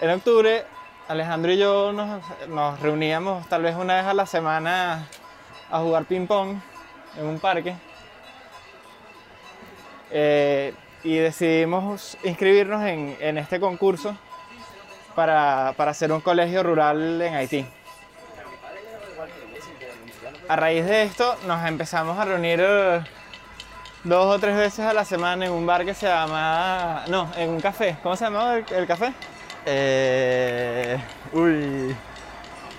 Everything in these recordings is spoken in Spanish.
En octubre, Alejandro y yo nos, reuníamos tal vez una vez a la semana a jugar ping-pong en un parque. Eh, y decidimos inscribirnos en, este concurso para, hacer un colegio rural en Haití. A raíz de esto nos empezamos a reunir eh, dos o tres veces a la semana en un bar que se llama... No, en un café. ¿Cómo se llamaba el café? Eh, uy.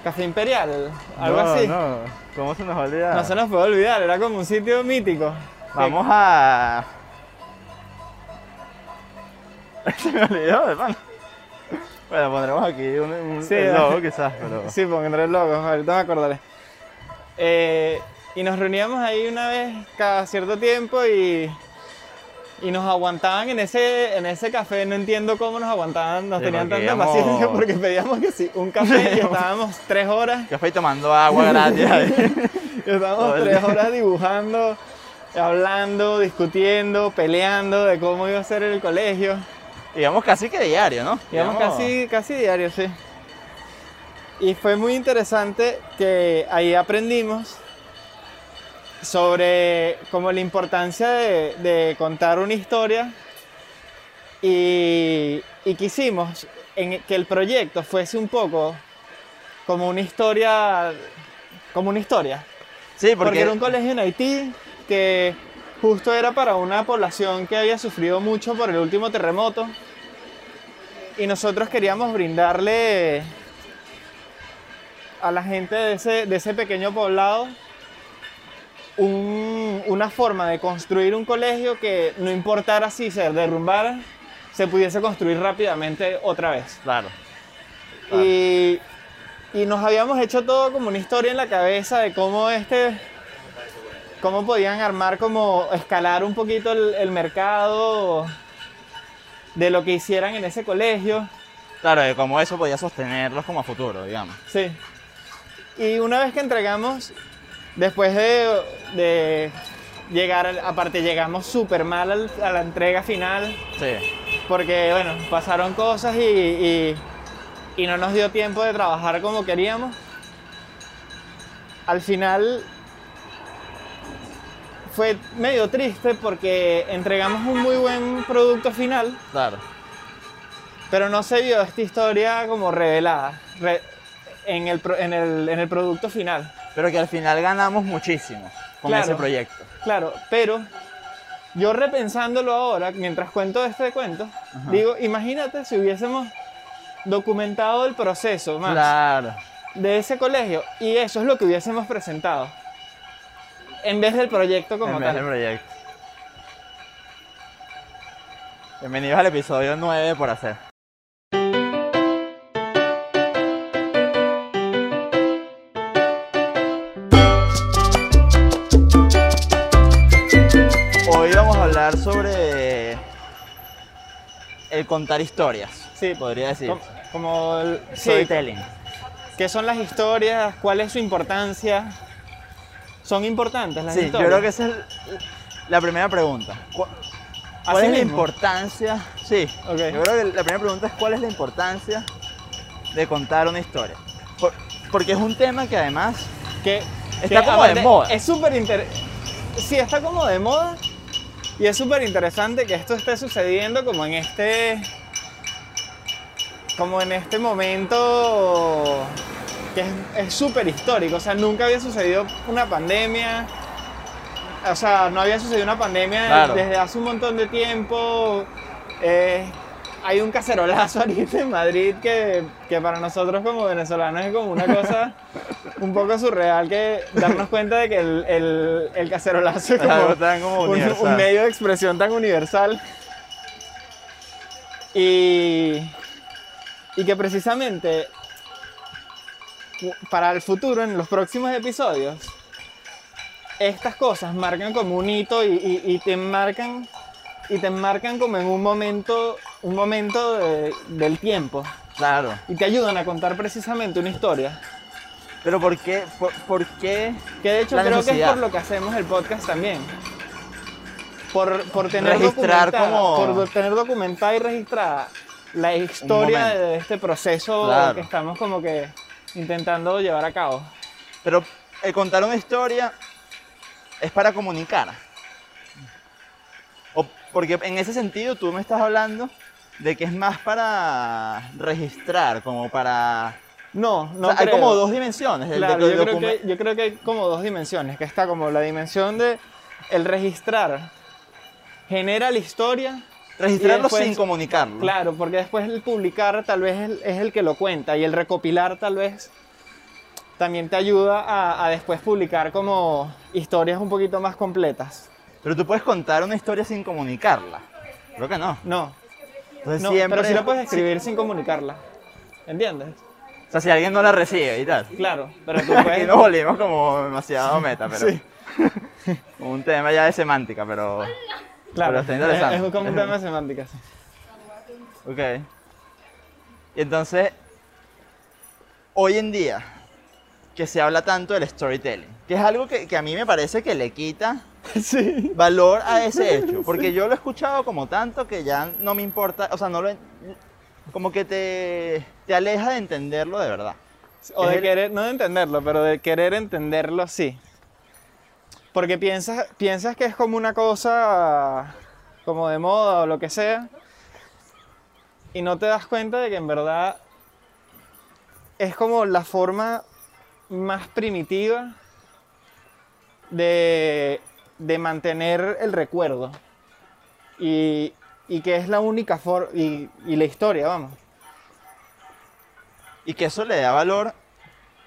Café Imperial, algo no, así. No, ¿cómo se nos va a olvidar? No se nos puede olvidar, era como un sitio mítico. Vamos a. se me olvidó, de pan. Bueno, pondremos aquí un, un Sí, el ah. logo quizás, pero. Sí, pondré el logo, ahorita me acordaré. Eh, y nos reuníamos ahí una vez cada cierto tiempo y, y nos aguantaban en ese, en ese café. No entiendo cómo nos aguantaban, nos Sí, tenían tanta íbamos- paciencia porque pedíamos que sí, un café y estábamos tres horas. Café y tomando agua gratis y estábamos tres horas dibujando, hablando, discutiendo, peleando de cómo iba a ser el colegio. Digamos casi que diario, ¿no? Íbamos casi, casi diario, sí. Y fue muy interesante que ahí aprendimos sobre como la importancia de, de contar una historia y, y quisimos en que el proyecto fuese un poco como una historia, como una historia. Sí, Porque, porque. era un colegio en Haití que justo era para una población que había sufrido mucho por el último terremoto. Y nosotros queríamos brindarle a la gente de ese, de ese pequeño poblado un- una forma de construir un colegio que no importara si se derrumbara, se pudiese construir rápidamente otra vez. Claro. Y, y nos habíamos hecho todo como una historia en la cabeza de cómo este cómo podían armar como escalar un poquito el, el mercado de lo que hicieran en ese colegio. Claro, de cómo eso podía sostenerlos como a futuro, digamos. Sí. Y una vez que entregamos, después de, de llegar, aparte llegamos súper mal al- a la entrega final, Sí. porque bueno, pasaron cosas y, y- y no nos dio tiempo de trabajar como queríamos. Al final fue medio triste porque entregamos un muy buen producto final, Claro. pero no se vio esta historia como revelada re- en, el, en, el, en el producto final. Pero que al final ganamos muchísimo con Claro. ese proyecto. Claro, pero yo repensándolo ahora, mientras cuento este cuento, digo, imagínate si hubiésemos documentado el proceso más Claro. de ese colegio y eso es lo que hubiésemos presentado en vez del proyecto como en vez tal. del proyecto. Bienvenidos al episodio 9 por hacer. Hablar sobre el contar historias. Sí, podría decir. Como, como el- sí, Storytelling. ¿Qué son las historias? ¿Cuál es su importancia? ¿Son importantes las Sí, yo historias? creo que esa es la primera pregunta. ¿Cuál Así es la mismo. importancia? Sí, Ok. yo creo que la primera pregunta es cuál es la importancia de contar una historia. Por- porque es un tema que además que Está que como de moda. Es súper interesante. Sí, está como de moda. Y es súper interesante que esto esté sucediendo como en este. Como en este momento que es- súper histórico. O sea, nunca había sucedido una pandemia. O sea, no había sucedido una pandemia Claro. desde hace un montón de tiempo. Eh, hay un cacerolazo ahorita en Madrid que, que para nosotros como venezolanos es como una cosa un poco surreal que darnos cuenta de que el, el, el cacerolazo es algo como, tan como un, medio de expresión tan universal. Y, y que precisamente para el futuro, en los próximos episodios, estas cosas marcan como un hito y, y- y te marcan y te marcan como en un momento un momento de- del tiempo Claro. y te ayudan a contar precisamente una historia Pero ¿por qué? ¿Por, por qué? que de hecho La creo que es por lo que hacemos el podcast también por, por tener Registrar documentada- como- por tener documentada y registrada la historia de este proceso Claro. que estamos como que intentando llevar a cabo. Pero el contar una historia es para comunicar. O porque en ese sentido tú me estás hablando de que es más para registrar, como para... No, no o sea, hay como dos dimensiones. Claro, de- yo creo, que, yo creo que hay como dos dimensiones, que está como la dimensión de el registrar genera la historia, Registrarlo después- sin comunicarlo. claro, porque después el publicar tal vez es el, es el que lo cuenta y el recopilar tal vez también te ayuda a, a después publicar como historias un poquito más completas. Pero tú puedes contar una historia sin comunicarla. Creo que no. No, Entonces no siempre... pero sí la puedes escribir sin comunicarla, ¿entiendes? O sea, si alguien no la recibe y tal. Claro, pero tú Aquí puedes... nos volvimos como demasiado meta, pero... Sí. un tema ya de semántica, pero... Claro, pero está interesante. es, es como un tema de semántica. sí. Ok. Y entonces, hoy en día, que se habla tanto del storytelling, que es algo que, que a mí me parece que le quita Sí. valor a ese hecho, porque yo lo he escuchado como tanto que ya no me importa, o sea, no lo... como que te, te aleja de entenderlo de verdad. O de el- querer, no de entenderlo, pero de querer entenderlo sí. Porque piensas, piensas que es como una cosa como de moda o lo que sea. Y no te das cuenta de que en verdad es como la forma más primitiva de, de mantener el recuerdo. Y, y que es la única forma, y, y la historia, vamos. Y que eso le da valor,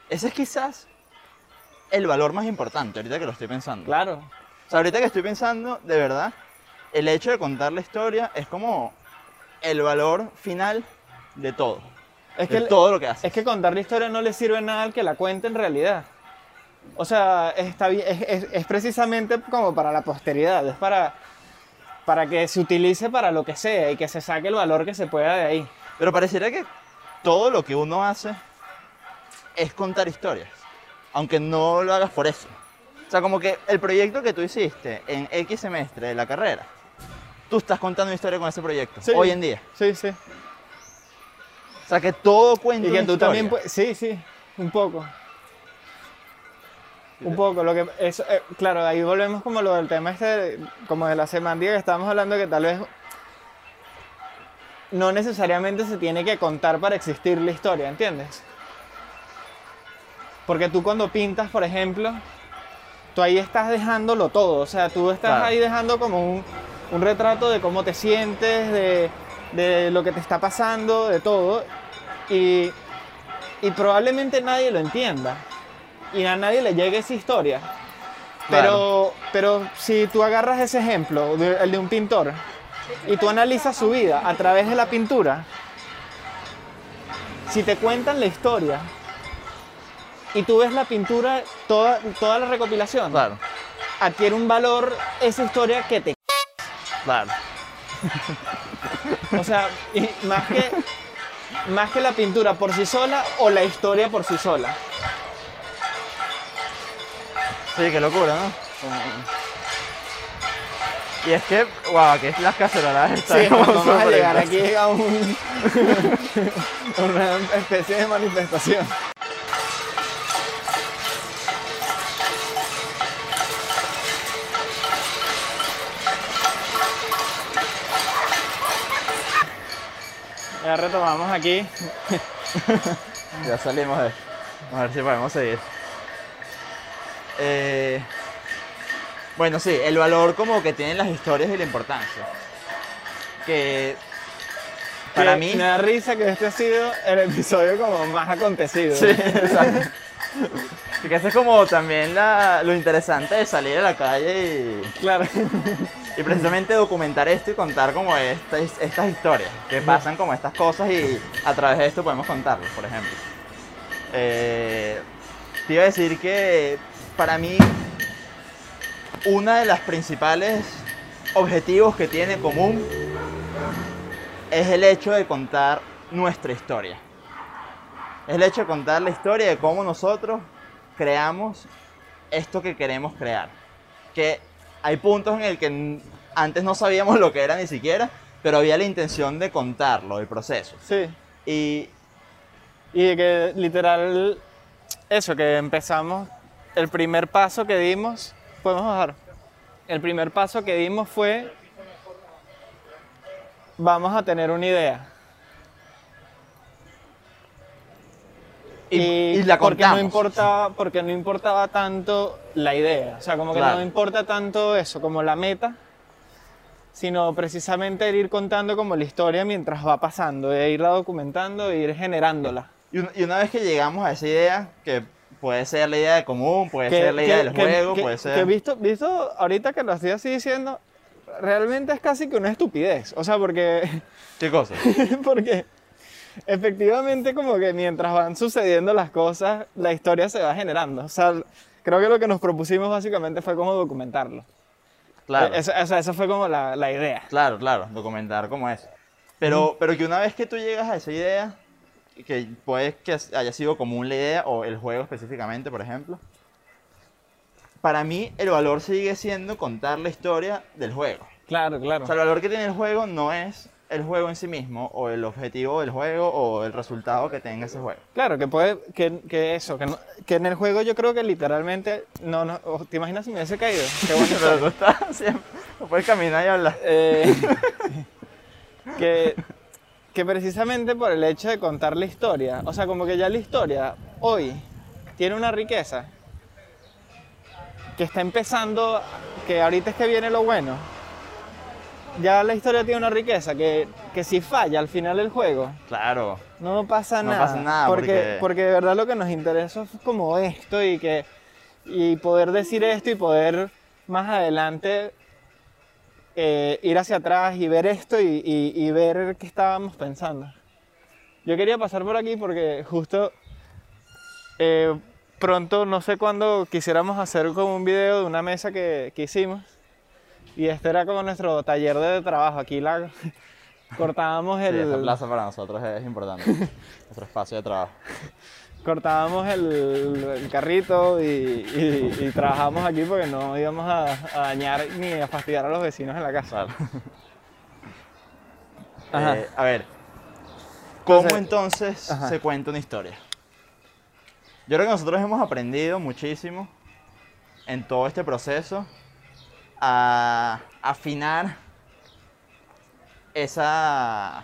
ese es quizás el valor más importante, ahorita que lo estoy pensando. Claro. O sea, ahorita que estoy pensando, de verdad, el hecho de contar la historia es como el valor final de todo. Es de que todo lo que hace. Es que contar la historia no le sirve nada al que la cuente en realidad. O sea, está bien, es, es- es precisamente como para la posteridad, es para, para que se utilice para lo que sea y que se saque el valor que se pueda de ahí. Pero pareciera que todo lo que uno hace es contar historias, aunque no lo hagas por eso. O sea, como que el proyecto que tú hiciste en X semestre de la carrera, tú estás contando una historia con ese proyecto, Sí. hoy en día. Sí, sí. O sea, que todo cuenta Y que una tú historia. también puedes... Sí, sí, un poco. Un poco, lo que eso, eh, claro, ahí volvemos como lo del tema este, como de la semántica que estábamos hablando, que tal vez no necesariamente se tiene que contar para existir la historia, ¿entiendes? Porque tú cuando pintas, por ejemplo, tú ahí estás dejándolo todo, o sea, tú estás Claro. ahí dejando como un, un retrato de cómo te sientes, de, de lo que te está pasando, de todo, y, y probablemente nadie lo entienda, y a nadie le llegue esa historia. Pero, pero si tú agarras ese ejemplo, el de un pintor, y tú analizas su vida a través de la pintura, si te cuentan la historia y tú ves la pintura, toda, toda la recopilación, Claro, adquiere un valor esa historia que te... claro. O sea, y más que, más que la pintura por sí sola o la historia por sí sola. Sí, qué locura, ¿no? Y es que, wow, que las cacerolas están Sí, vamos a llegar aquí a un, una especie de manifestación. Ya retomamos aquí. Ya salimos de A ver si podemos seguir. Eh, bueno, sí, el valor como que tienen las historias y la importancia. Que para mí... Me da risa que este ha sido el episodio como más acontecido. Sí, exacto. Y que eso es como también la- lo interesante de salir a la calle y, Claro. y precisamente documentar esto y contar como estas, estas historias, que pasan como estas cosas y a través de esto podemos contarlas, por ejemplo. Eh, te iba a decir que para mí una de las principales objetivos que tiene en común es el hecho de contar nuestra historia. Es el hecho de contar la historia de cómo nosotros creamos esto que queremos crear. Que hay puntos en el que antes no sabíamos lo que era ni siquiera pero había la intención de contarlo, el proceso. Sí. Y Y que literal, eso, que empezamos, el primer paso que dimos, podemos bajar. El primer paso que dimos fue, vamos a tener una idea. Y, y la porque no contamos. importaba porque no importaba tanto la idea o sea como que Claro. no importa tanto eso como la meta sino precisamente el ir contando como la historia mientras va pasando e irla documentando e ir generándola y una vez que llegamos a esa idea, que puede ser la idea de común, puede que, ser la idea que- del que- juego, que- puede que ser... visto visto ahorita que lo estoy así diciendo realmente es casi que una estupidez o sea porque ¿Qué cosa? porque efectivamente como que mientras van sucediendo las cosas, la historia se va generando. O sea, creo que lo que nos propusimos básicamente fue como documentarlo. Claro. Eso, o sea, esa fue como la, la idea. Claro, claro, documentar como es. Pero, pero que una vez que tú llegas a esa idea, que puede que haya sido común la idea o el juego específicamente, por ejemplo, para mí el valor sigue siendo contar la historia del juego. Claro, claro. O sea, el valor que tiene el juego no es el juego en sí mismo o el objetivo del juego o el resultado que tenga ese juego. Claro, que puede, que, que eso, que, no- que en el juego yo creo que literalmente, no, no, ¿te imaginas si me hubiese caído? Qué buena Pero tú estás siempre, no puedes caminar y hablar. Eh, que, que precisamente por el hecho de contar la historia, o sea, como que ya la historia hoy tiene una riqueza que está empezando, que ahorita es que viene lo bueno. Ya la historia tiene una riqueza que, que si falla al final del juego, Claro. no pasa No nada. pasa nada, porque, porque- porque de verdad lo que nos interesa es como esto y que y poder decir esto y poder más adelante eh, ir hacia atrás y ver esto y, y- y ver qué estábamos pensando. Yo quería pasar por aquí porque justo eh, pronto, no sé cuándo, quisiéramos hacer como un video de una mesa que, que hicimos. Y este era como nuestro taller de trabajo. Aquí la cortábamos Sí, el, esa plaza para nosotros es importante. Nuestro espacio de trabajo. Cortábamos el, el carrito y, y, y trabajábamos aquí porque no íbamos a, a dañar ni a fastidiar a los vecinos en la casa. Ajá. Eh, a ver, ¿cómo Entonces- entonces Ajá. se cuenta una historia? Yo creo que nosotros hemos aprendido muchísimo en todo este proceso a afinar esa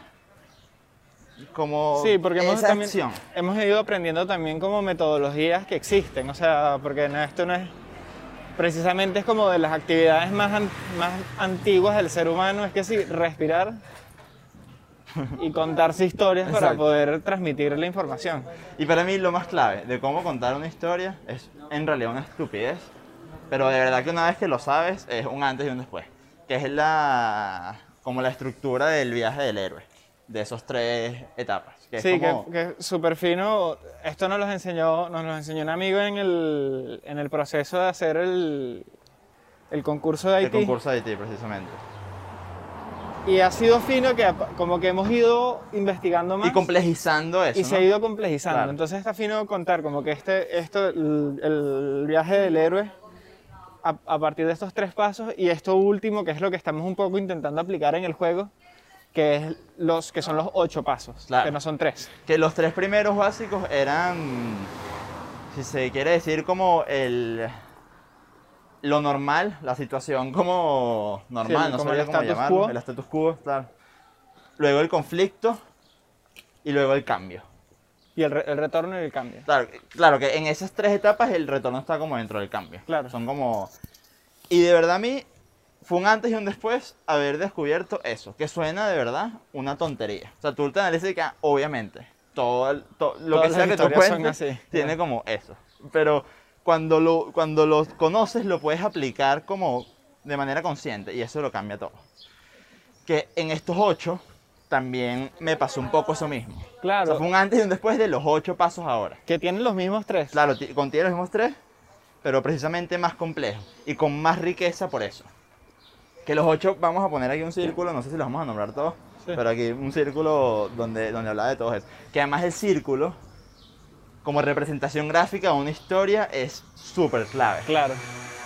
como Sí, porque hemos, esa también, acción. hemos ido aprendiendo también como metodologías que existen, o sea, porque no, esto no es, precisamente es como de las actividades más, an- más antiguas del ser humano, es que sí, respirar y contarse historias para Exacto. poder transmitir la información. Y para mí lo más clave de cómo contar una historia es en realidad una estupidez, pero de verdad que una vez que lo sabes es un antes y un después, que es la como la estructura del viaje del héroe, de esos tres etapas. Que es Sí, como- que, que súper fino. Esto nos lo enseñó, nos lo enseñó un amigo en el, en el proceso de hacer el, el concurso de el Haití. concurso de Haití precisamente. Y ha sido fino que como que hemos ido investigando más Y complejizando eso. y se ha ido complejizando. Claro. Entonces está fino contar como que este, esto, el, el viaje del héroe a, a partir de estos tres pasos y esto último que es lo que estamos un poco intentando aplicar en el juego, que, es los, que son los ocho pasos, Claro. que no son tres. Que los tres primeros básicos eran, si se quiere decir, como el lo normal, la situación como normal, Sí, no como sabría el cómo status llamarlo, quo. el status quo, claro. Luego el conflicto y luego el cambio. Y el, re- el retorno y el cambio. Claro, claro que en esas tres etapas el retorno está como dentro del cambio. Claro. Son como... Y de verdad a mí fue un antes y un después haber descubierto eso, que suena de verdad una tontería. O sea, tú te analizas y que ah, obviamente todo, lo Todas que sea que tú cuentes así, tiene claro. como eso. Pero cuando lo, cuando lo conoces lo puedes aplicar como de manera consciente y eso lo cambia todo. Que en estos ocho también me pasó un poco eso mismo. O Claro, sea, fue un antes y un después de los ocho pasos ahora. que tienen los mismos tres. Claro, ti- contiene los mismos tres, pero precisamente más complejo y con más riqueza por eso. Que los ocho, vamos a poner aquí un círculo, no sé si los vamos a nombrar todos, Sí. pero aquí un círculo donde, donde hablaba de todo eso. Que además el círculo, como representación gráfica de una historia, es súper clave. Claro.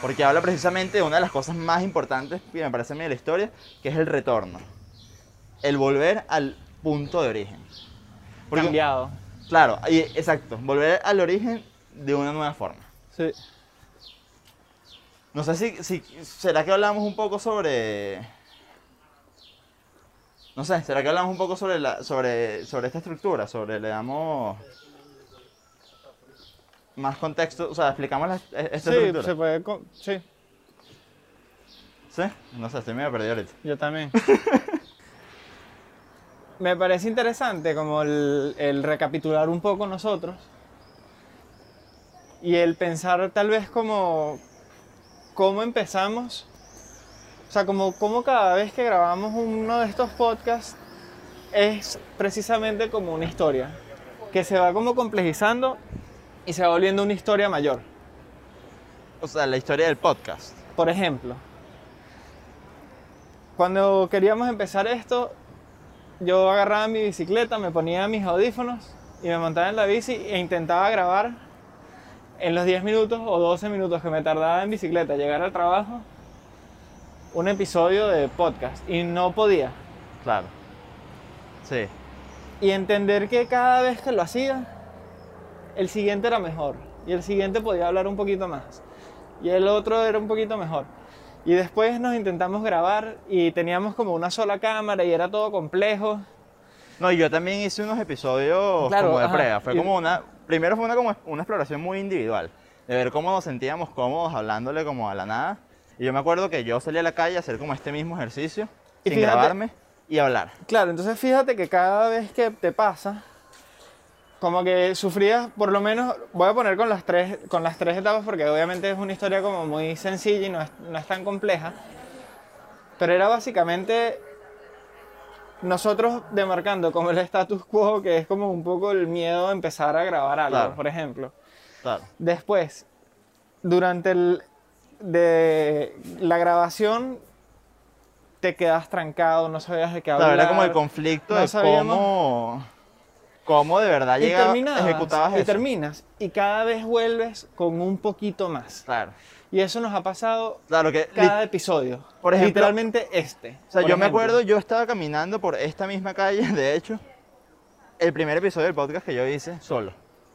Porque habla precisamente de una de las cosas más importantes que me parece a mí de la historia, que es el retorno. el volver al punto de origen. Porque- Cambiado. Claro, y- exacto, volver al origen de una nueva forma. Sí. No sé si, si será que hablamos un poco sobre no sé, será que hablamos un poco sobre la sobre sobre esta estructura, sobre le damos más contexto, o sea, explicamos la, e- esta Sí, estructura. se puede. Sí, ¿Sí? No sé, estoy medio perdido ahorita. yo también. Me parece interesante como el, el recapitular un poco nosotros y el pensar tal vez como cómo empezamos, o sea, como, como cada vez que grabamos uno de estos podcasts es precisamente como una historia que se va como complejizando y se va volviendo una historia mayor. O sea, la historia del podcast. Por ejemplo, cuando queríamos empezar esto, yo agarraba mi bicicleta, me ponía mis audífonos y me montaba en la bici e intentaba grabar en los 10 minutos o 12 minutos que me tardaba en bicicleta llegar al trabajo un episodio de podcast y no podía. Claro. Sí. Y entender que cada vez que lo hacía, el siguiente era mejor. Y el siguiente podía hablar un poquito más. Y el otro era un poquito mejor. Y después nos intentamos grabar y teníamos como una sola cámara y era todo complejo. No, y yo también hice unos episodios Claro, como de prueba. Fue como una. Primero fue una, como una exploración muy individual. De ver cómo nos sentíamos cómodos hablándole como a la nada. Y yo me acuerdo que yo salí a la calle a hacer como este mismo ejercicio. Y sin fíjate- grabarme y hablar. Claro, entonces fíjate que cada vez que te pasa, como que sufrías, por lo menos, voy a poner con las tres, con las tres etapas porque obviamente es una historia como muy sencilla y no es, no es tan compleja, pero era básicamente nosotros demarcando como el status quo, que es como un poco el miedo a empezar a grabar algo, Claro. por ejemplo. Claro. Después, durante el, de la grabación, te quedas trancado, no sabías de qué Claro, hablar. era como el conflicto no de sabíamos- cómo. Cómo de verdad y llegaba, terminabas, ejecutabas y eso. terminas y cada vez vuelves con un poquito más Claro. Y eso nos ha pasado Claro que. cada episodio por ejemplo- literalmente este O sea, yo me acuerdo, yo estaba caminando por esta misma calle, de hecho, el primer episodio del podcast que yo hice solo.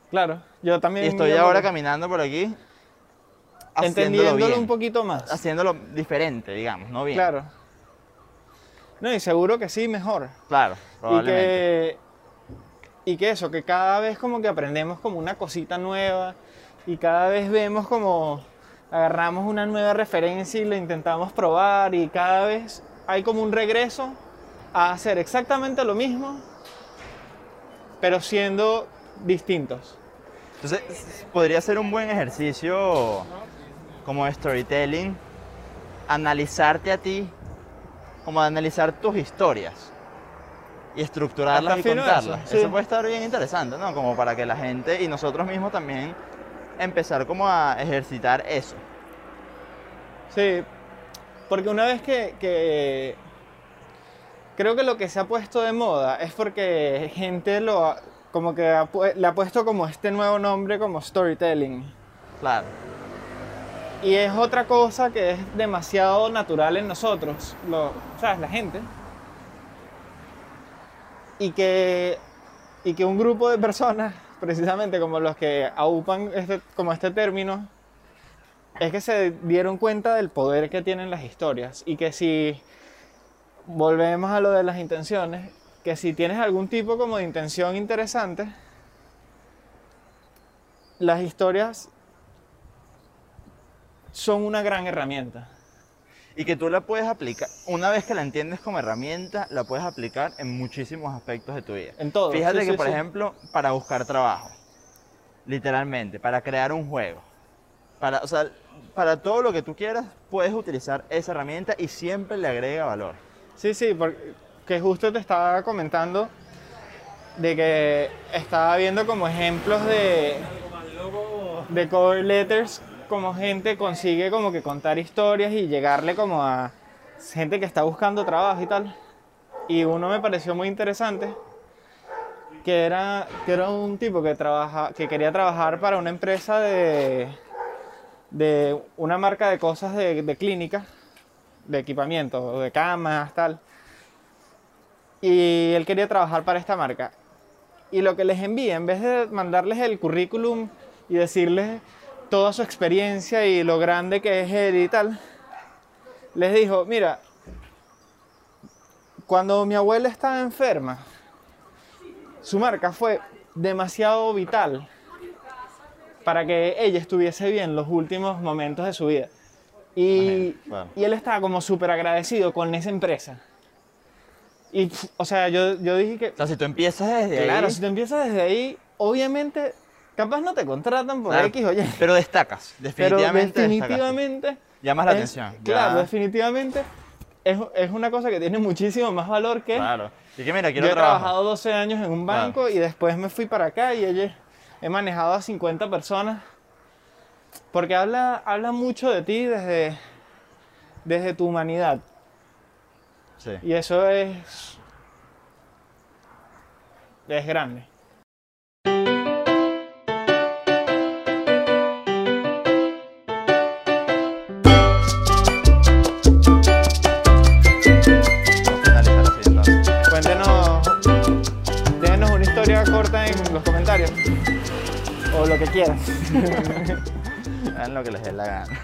claro yo también Y estoy ahora caminando por aquí, entendiéndolo bien, un poquito más haciéndolo diferente, digamos, no bien. claro no y seguro que sí mejor Claro, y probablemente. que y que eso que cada vez como que aprendemos como una cosita nueva y cada vez vemos como agarramos una nueva referencia y lo intentamos probar y cada vez hay como un regreso a hacer exactamente lo mismo pero siendo distintos Entonces, podría ser un buen ejercicio como de storytelling, analizarte a ti, como analizar tus historias y estructurarlas y contarlas. eso, Eso, sí. puede estar bien interesante, ¿no? Como para que la gente y nosotros mismos también empezar como a ejercitar eso. Sí, porque una vez que, que- creo que lo que se ha puesto de moda es porque gente lo ha- como que ha le ha puesto como este nuevo nombre como storytelling. Claro. Y es otra cosa que es demasiado natural en nosotros, lo, ¿sabes? La gente. Y que, y que un grupo de personas, precisamente como los que aupan este, como este término, es que se dieron cuenta del poder que tienen las historias. Y que si volvemos a lo de las intenciones, que si tienes algún tipo como de intención interesante, las historias son una gran herramienta. Y que tú la puedes aplicar, una vez que la entiendes como herramienta, la puedes aplicar en muchísimos aspectos de tu vida. En todo. Fíjate sí, que, sí, por sí. ejemplo, para buscar trabajo, literalmente, para crear un juego, para, o sea, para todo lo que tú quieras, puedes utilizar esa herramienta y siempre le agrega valor. Sí, sí, porque justo te estaba comentando de que estaba viendo como ejemplos de, de cover letters, como gente consigue como que contar historias y llegarle como a gente que está buscando trabajo y tal. Y uno me pareció muy interesante, que era, que era un tipo que, trabaja, que quería trabajar para una empresa de, de una marca de cosas de, de clínica, de equipamiento, de camas, tal. y él quería trabajar para esta marca. Y lo que les envía, en vez de mandarles el currículum y decirles toda su experiencia y lo grande que es él y tal, les dijo, mira, cuando mi abuela estaba enferma, su marca fue demasiado vital para que ella estuviese bien los últimos momentos de su vida. Y, y él estaba como súper agradecido con esa empresa. Y, o sea, yo, yo dije que, O sea, si tú empiezas desde claro, ahí, si tú empiezas desde ahí, obviamente, capaz no te contratan por claro, X o Y. pero destacas, Pero definitivamente. destacas. Llamas la es- atención. Claro, ya. definitivamente es, es una cosa que tiene muchísimo más valor que... Claro. Y que mira, Yo he trabajado 12 años en un Claro. banco y después me fui para acá y oye, he manejado a 50 personas. Porque habla, habla mucho de ti desde, desde tu humanidad. Sí. Y eso es. Es grande. En los comentarios. O lo que quieras. Hagan lo que les dé la gana.